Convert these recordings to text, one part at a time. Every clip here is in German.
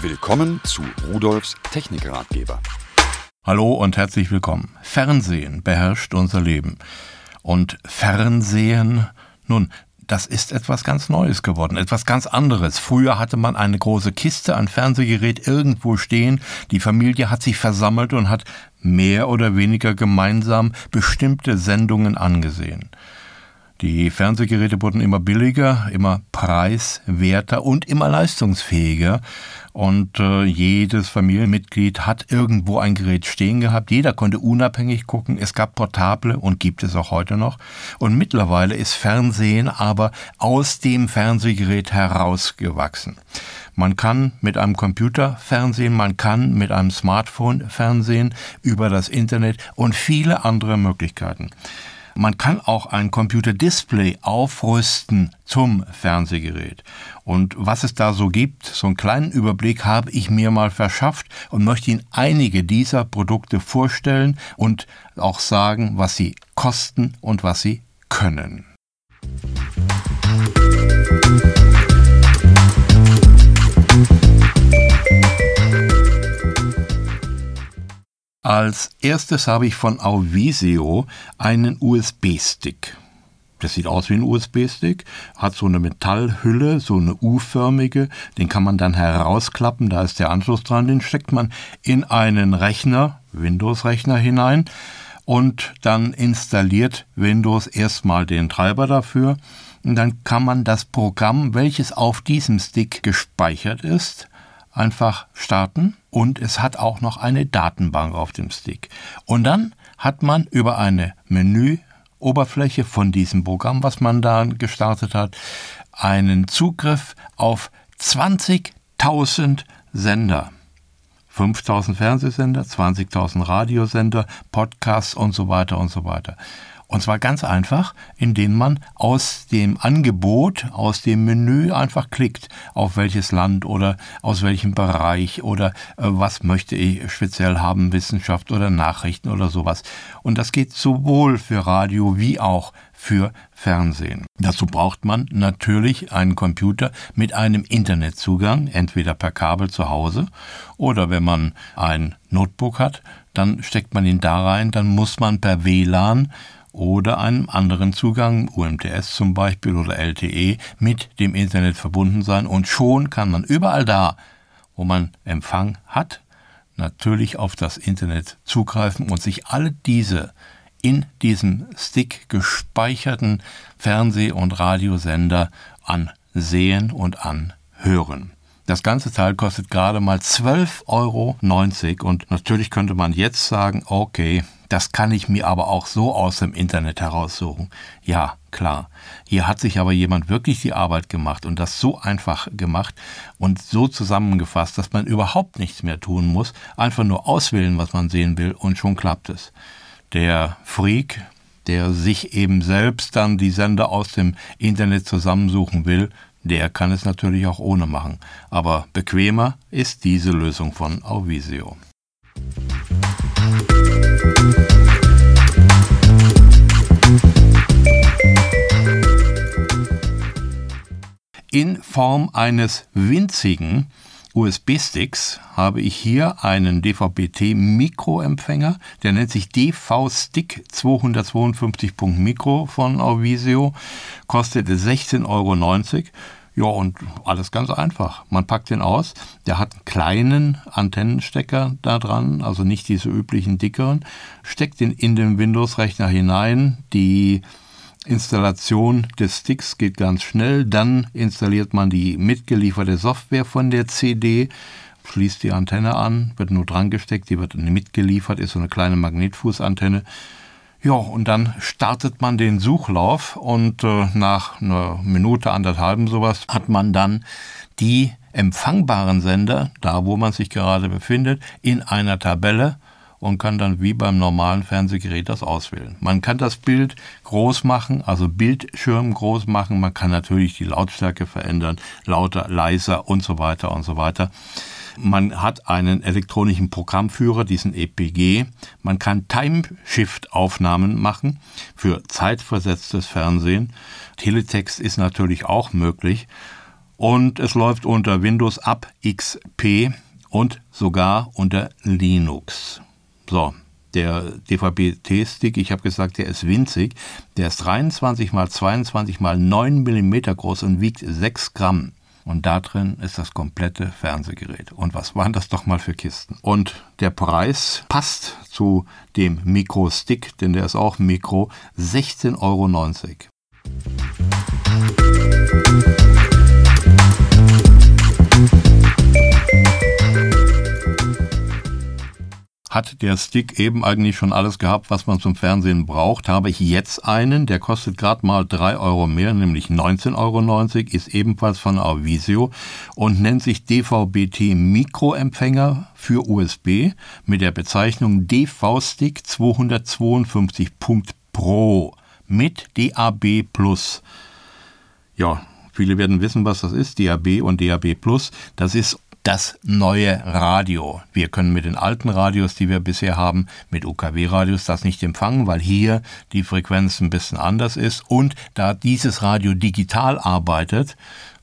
Willkommen zu Rudolfs Technikratgeber. Hallo und herzlich willkommen. Fernsehen beherrscht unser Leben. Und Fernsehen, nun, das ist etwas ganz Neues geworden, etwas ganz anderes. Früher hatte man eine große Kiste, ein Fernsehgerät irgendwo stehen, die Familie hat sich versammelt und hat mehr oder weniger gemeinsam bestimmte Sendungen angesehen. Die Fernsehgeräte wurden immer billiger, immer preiswerter und immer leistungsfähiger. Und äh, jedes Familienmitglied hat irgendwo ein Gerät stehen gehabt. Jeder konnte unabhängig gucken. Es gab Portable und gibt es auch heute noch. Und mittlerweile ist Fernsehen aber aus dem Fernsehgerät herausgewachsen. Man kann mit einem Computer fernsehen, man kann mit einem Smartphone fernsehen, über das Internet und viele andere Möglichkeiten. Man kann auch ein Computerdisplay aufrüsten zum Fernsehgerät. Und was es da so gibt, so einen kleinen Überblick habe ich mir mal verschafft und möchte Ihnen einige dieser Produkte vorstellen und auch sagen, was sie kosten und was sie können. Als erstes habe ich von Auvisio einen USB-Stick. Das sieht aus wie ein USB-Stick, hat so eine Metallhülle, so eine U-förmige, den kann man dann herausklappen, da ist der Anschluss dran, den steckt man in einen Rechner, Windows-Rechner hinein und dann installiert Windows erstmal den Treiber dafür und dann kann man das Programm, welches auf diesem Stick gespeichert ist, einfach starten und es hat auch noch eine Datenbank auf dem Stick. Und dann hat man über eine Menüoberfläche von diesem Programm, was man da gestartet hat, einen Zugriff auf 20.000 Sender. 5000 Fernsehsender, 20.000 Radiosender, Podcasts und so weiter und so weiter. Und zwar ganz einfach, indem man aus dem Angebot, aus dem Menü einfach klickt, auf welches Land oder aus welchem Bereich oder äh, was möchte ich speziell haben, Wissenschaft oder Nachrichten oder sowas. Und das geht sowohl für Radio wie auch für Fernsehen. Dazu braucht man natürlich einen Computer mit einem Internetzugang, entweder per Kabel zu Hause oder wenn man ein Notebook hat, dann steckt man ihn da rein, dann muss man per WLAN oder einem anderen Zugang, UMTS zum Beispiel oder LTE, mit dem Internet verbunden sein und schon kann man überall da, wo man Empfang hat, natürlich auf das Internet zugreifen und sich alle diese in diesem Stick gespeicherten Fernseh- und Radiosender ansehen und anhören. Das ganze Teil kostet gerade mal 12,90 Euro und natürlich könnte man jetzt sagen, okay, das kann ich mir aber auch so aus dem Internet heraussuchen. Ja, klar. Hier hat sich aber jemand wirklich die Arbeit gemacht und das so einfach gemacht und so zusammengefasst, dass man überhaupt nichts mehr tun muss, einfach nur auswählen, was man sehen will und schon klappt es. Der Freak, der sich eben selbst dann die Sender aus dem Internet zusammensuchen will, der kann es natürlich auch ohne machen. Aber bequemer ist diese Lösung von Auvisio. In Form eines winzigen USB-Sticks habe ich hier einen DVB-T-Mikroempfänger, der nennt sich DV-Stick 252.Micro von Auvisio, kostet 16,90 Euro. Ja, und alles ganz einfach. Man packt den aus. Der hat einen kleinen Antennenstecker da dran, also nicht diese üblichen dickeren. Steckt den in den Windows-Rechner hinein. Die Installation des Sticks geht ganz schnell. Dann installiert man die mitgelieferte Software von der CD, schließt die Antenne an, wird nur dran gesteckt, die wird mitgeliefert, ist so eine kleine Magnetfußantenne. Ja, und dann startet man den Suchlauf und äh, nach einer Minute, anderthalben sowas, hat man dann die empfangbaren Sender, da wo man sich gerade befindet, in einer Tabelle und kann dann wie beim normalen Fernsehgerät das auswählen. Man kann das Bild groß machen, also Bildschirm groß machen, man kann natürlich die Lautstärke verändern, lauter, leiser und so weiter und so weiter. Man hat einen elektronischen Programmführer, diesen EPG. Man kann Timeshift-Aufnahmen machen für zeitversetztes Fernsehen. Teletext ist natürlich auch möglich. und es läuft unter Windows ab XP und sogar unter Linux. So, der DVB-T-Stick, ich habe gesagt, der ist winzig. Der ist 23 mal 22 mal 9 mm groß und wiegt 6 Gramm. Und da drin ist das komplette Fernsehgerät. Und was waren das doch mal für Kisten? Und der Preis passt zu dem Mikro-Stick, denn der ist auch Mikro, 16,90 Euro. Hat der Stick eben eigentlich schon alles gehabt, was man zum Fernsehen braucht, habe ich jetzt einen, der kostet gerade mal 3 Euro mehr, nämlich 19,90 Euro, ist ebenfalls von Avisio und nennt sich DVB-T Mikroempfänger für USB mit der Bezeichnung DV-Stick 252.pro mit DAB+. Ja, viele werden wissen, was das ist, DAB und DAB+. Das ist das neue Radio. Wir können mit den alten Radios, die wir bisher haben, mit UKW-Radios das nicht empfangen, weil hier die Frequenz ein bisschen anders ist. Und da dieses Radio digital arbeitet,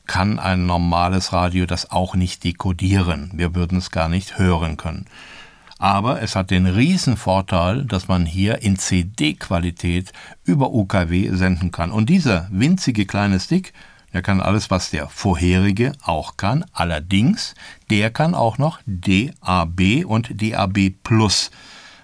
kann ein normales Radio das auch nicht dekodieren. Wir würden es gar nicht hören können. Aber es hat den Riesenvorteil, dass man hier in CD-Qualität über UKW senden kann. Und dieser winzige kleine Stick der kann alles, was der vorherige auch kann. Allerdings, der kann auch noch DAB und DAB Plus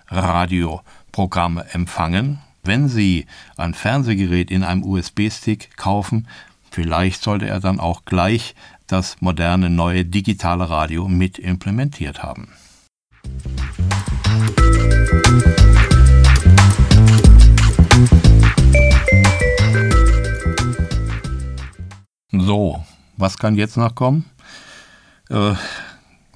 Radioprogramme empfangen. Wenn Sie ein Fernsehgerät in einem USB-Stick kaufen, vielleicht sollte er dann auch gleich das moderne neue digitale Radio mit implementiert haben. So, was kann jetzt noch kommen? Äh,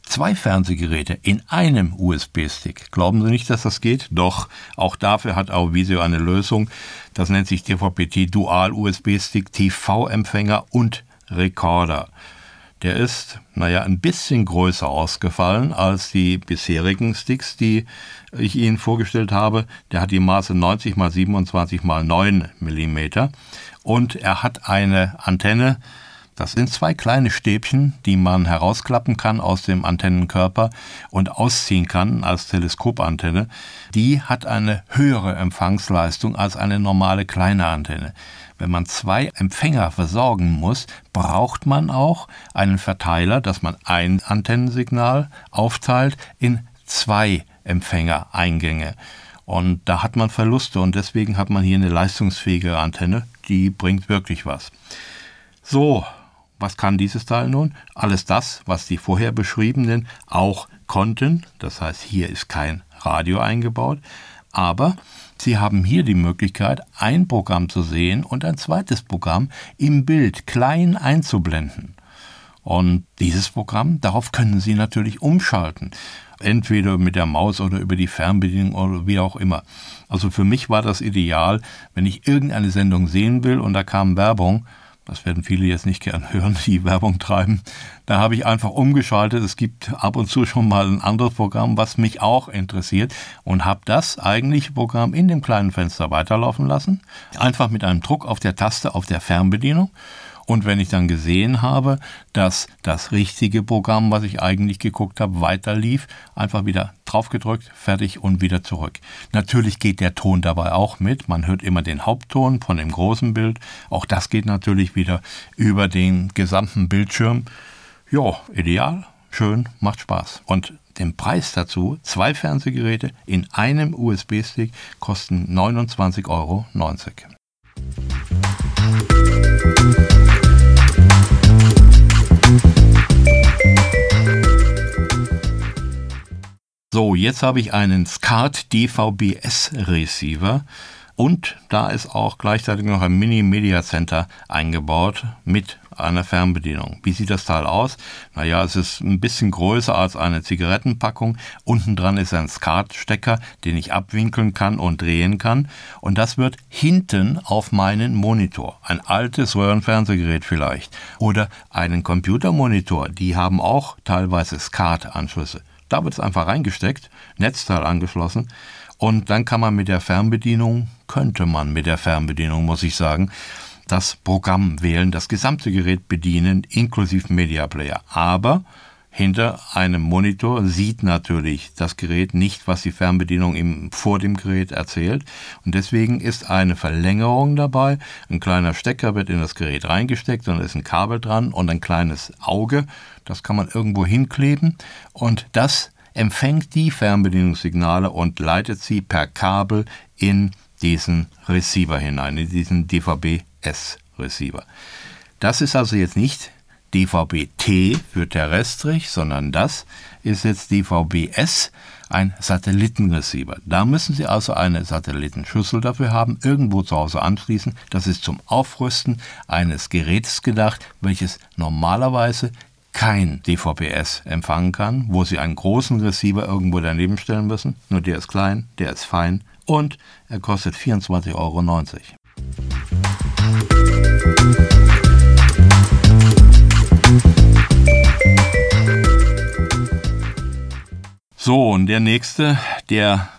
zwei Fernsehgeräte in einem USB-Stick. Glauben Sie nicht, dass das geht? Doch, auch dafür hat Auvisio eine Lösung. Das nennt sich DVB-T Dual USB-Stick, TV-Empfänger und Recorder. Der ist, naja, ein bisschen größer ausgefallen als die bisherigen Sticks, die ich Ihnen vorgestellt habe. Der hat die Maße 90 x 27 x 9 mm und er hat eine Antenne. Das sind zwei kleine Stäbchen, die man herausklappen kann aus dem Antennenkörper und ausziehen kann als Teleskopantenne. Die hat eine höhere Empfangsleistung als eine normale kleine Antenne. Wenn man zwei Empfänger versorgen muss, braucht man auch einen Verteiler, dass man ein Antennensignal aufteilt in zwei Empfängereingänge. Und da hat man Verluste und deswegen hat man hier eine leistungsfähige Antenne, die bringt wirklich was. So, was kann dieses Teil nun? Alles das, was die vorher beschriebenen auch konnten. Das heißt, hier ist kein Radio eingebaut. Aber Sie haben hier die Möglichkeit, ein Programm zu sehen und ein zweites Programm im Bild klein einzublenden. Und dieses Programm, darauf können Sie natürlich umschalten. Entweder mit der Maus oder über die Fernbedienung oder wie auch immer. Also für mich war das ideal, wenn ich irgendeine Sendung sehen will und da kam Werbung, das werden viele jetzt nicht gern hören, die Werbung treiben. Da habe ich einfach umgeschaltet. Es gibt ab und zu schon mal ein anderes Programm, was mich auch interessiert und habe das eigentliche Programm in dem kleinen Fenster weiterlaufen lassen. Einfach mit einem Druck auf der Taste auf der Fernbedienung und wenn ich dann gesehen habe, dass das richtige Programm, was ich eigentlich geguckt habe, weiter lief, einfach wieder draufgedrückt, fertig und wieder zurück. Natürlich geht der Ton dabei auch mit. Man hört immer den Hauptton von dem großen Bild. Auch das geht natürlich wieder über den gesamten Bildschirm. Ja, ideal, schön, macht Spaß. Und den Preis dazu, zwei Fernsehgeräte in einem USB-Stick kosten 29,90 Euro. So, jetzt habe ich einen SCART DVB-S Receiver und da ist auch gleichzeitig noch ein Mini Media Center eingebaut mit einer Fernbedienung. Wie sieht das Teil aus? Naja, es ist ein bisschen größer als eine Zigarettenpackung. Unten dran ist ein SCART-Stecker, den ich abwinkeln kann und drehen kann. Und das wird hinten auf meinen Monitor. Ein altes Röhrenfernsehgerät vielleicht. Oder einen Computermonitor. Die haben auch teilweise SCART-Anschlüsse. Da wird es einfach reingesteckt, Netzteil angeschlossen und dann kann man mit der Fernbedienung, könnte man mit der Fernbedienung, muss ich sagen, das Programm wählen, das gesamte Gerät bedienen, inklusive Media Player. Aber hinter einem Monitor sieht natürlich das Gerät nicht, was die Fernbedienung ihm vor dem Gerät erzählt. Und deswegen ist eine Verlängerung dabei. Ein kleiner Stecker wird in das Gerät reingesteckt und ist ein Kabel dran und ein kleines Auge. Das kann man irgendwo hinkleben. Und das empfängt die Fernbedienungssignale und leitet sie per Kabel in diesen Receiver hinein, in diesen DVB-S-Receiver. Das ist also jetzt nicht DVB-T für terrestrisch, sondern das ist jetzt DVB-S, ein Satellitenreceiver. Da müssen Sie also eine Satellitenschüssel dafür haben, irgendwo zu Hause anschließen. Das ist zum Aufrüsten eines Gerätes gedacht, welches normalerweise kein DVB-S empfangen kann, wo Sie einen großen Receiver irgendwo daneben stellen müssen. Nur der ist klein, der ist fein und er kostet 24,90 Euro. So, und der nächste, der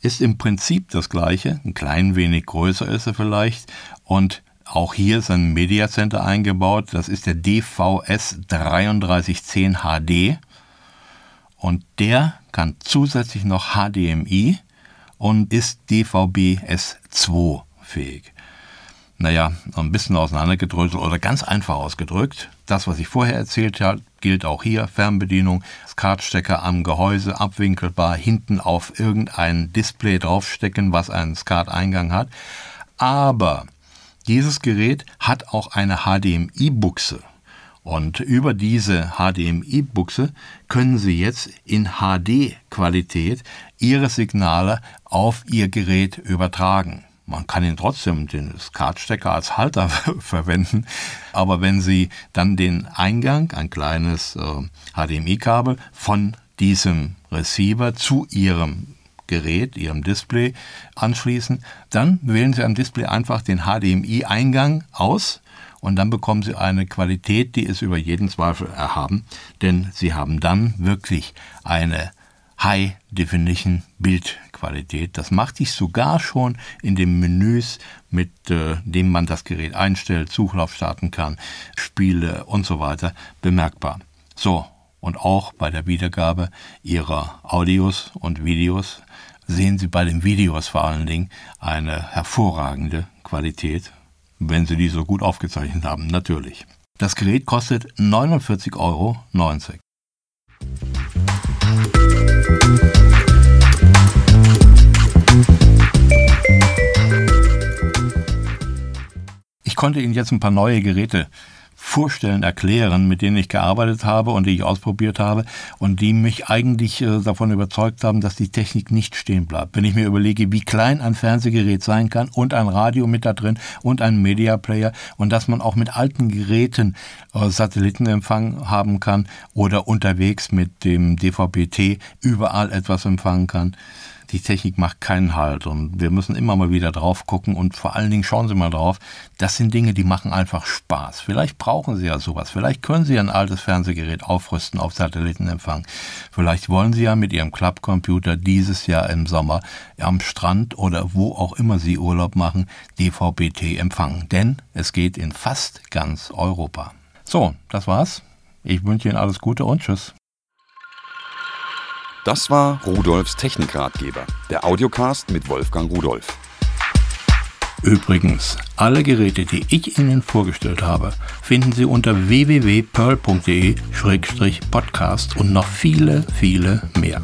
ist im Prinzip das gleiche, ein klein wenig größer ist er vielleicht. Und auch hier ist ein Media Center eingebaut, das ist der DVS 3310 HD und der kann zusätzlich noch HDMI und ist DVB-S2 fähig naja, ein bisschen auseinandergedröselt oder ganz einfach ausgedrückt. Das, was ich vorher erzählt habe, gilt auch hier. Fernbedienung, Skatstecker am Gehäuse, abwinkelbar, hinten auf irgendein Display draufstecken, was einen Skateingang hat. Aber dieses Gerät hat auch eine HDMI-Buchse. Und über diese HDMI-Buchse können Sie jetzt in HD-Qualität Ihre Signale auf Ihr Gerät übertragen. Man kann ihn trotzdem, den Skatstecker als Halter verwenden, aber wenn Sie dann den Eingang, ein kleines äh, HDMI-Kabel von diesem Receiver zu Ihrem Gerät, Ihrem Display anschließen, dann wählen Sie am Display einfach den HDMI-Eingang aus und dann bekommen Sie eine Qualität, die ist über jeden Zweifel erhaben, denn Sie haben dann wirklich eine High Definition Bildqualität. Das macht sich sogar schon in den Menüs, mit äh, dem man das Gerät einstellt, Suchlauf starten kann, Spiele und so weiter bemerkbar. So, und auch bei der Wiedergabe Ihrer Audios und Videos sehen Sie bei den Videos vor allen Dingen eine hervorragende Qualität, wenn Sie die so gut aufgezeichnet haben, natürlich. Das Gerät kostet 49,90 Euro. Konnte Ihnen jetzt ein paar neue Geräte vorstellen, erklären, mit denen ich gearbeitet habe und die ich ausprobiert habe und die mich eigentlich äh, davon überzeugt haben, dass die Technik nicht stehen bleibt. Wenn ich mir überlege, wie klein ein Fernsehgerät sein kann und ein Radio mit da drin und ein Media Player und dass man auch mit alten Geräten äh, Satellitenempfang haben kann oder unterwegs mit dem DVB-T überall etwas empfangen kann die Technik macht keinen Halt und wir müssen immer mal wieder drauf gucken und vor allen Dingen schauen Sie mal drauf, das sind Dinge, die machen einfach Spaß. Vielleicht brauchen Sie ja sowas, vielleicht können Sie ein altes Fernsehgerät aufrüsten auf Satellitenempfang. Vielleicht wollen Sie ja mit Ihrem Clubcomputer dieses Jahr im Sommer am Strand oder wo auch immer Sie Urlaub machen, DVB-T empfangen, denn es geht in fast ganz Europa. So, das war's. Ich wünsche Ihnen alles Gute und Tschüss. Das war Rudolfs Technikratgeber, der Audiocast mit Wolfgang Rudolf. Übrigens, alle Geräte, die ich Ihnen vorgestellt habe, finden Sie unter www.pearl.de-podcast und noch viele, viele mehr.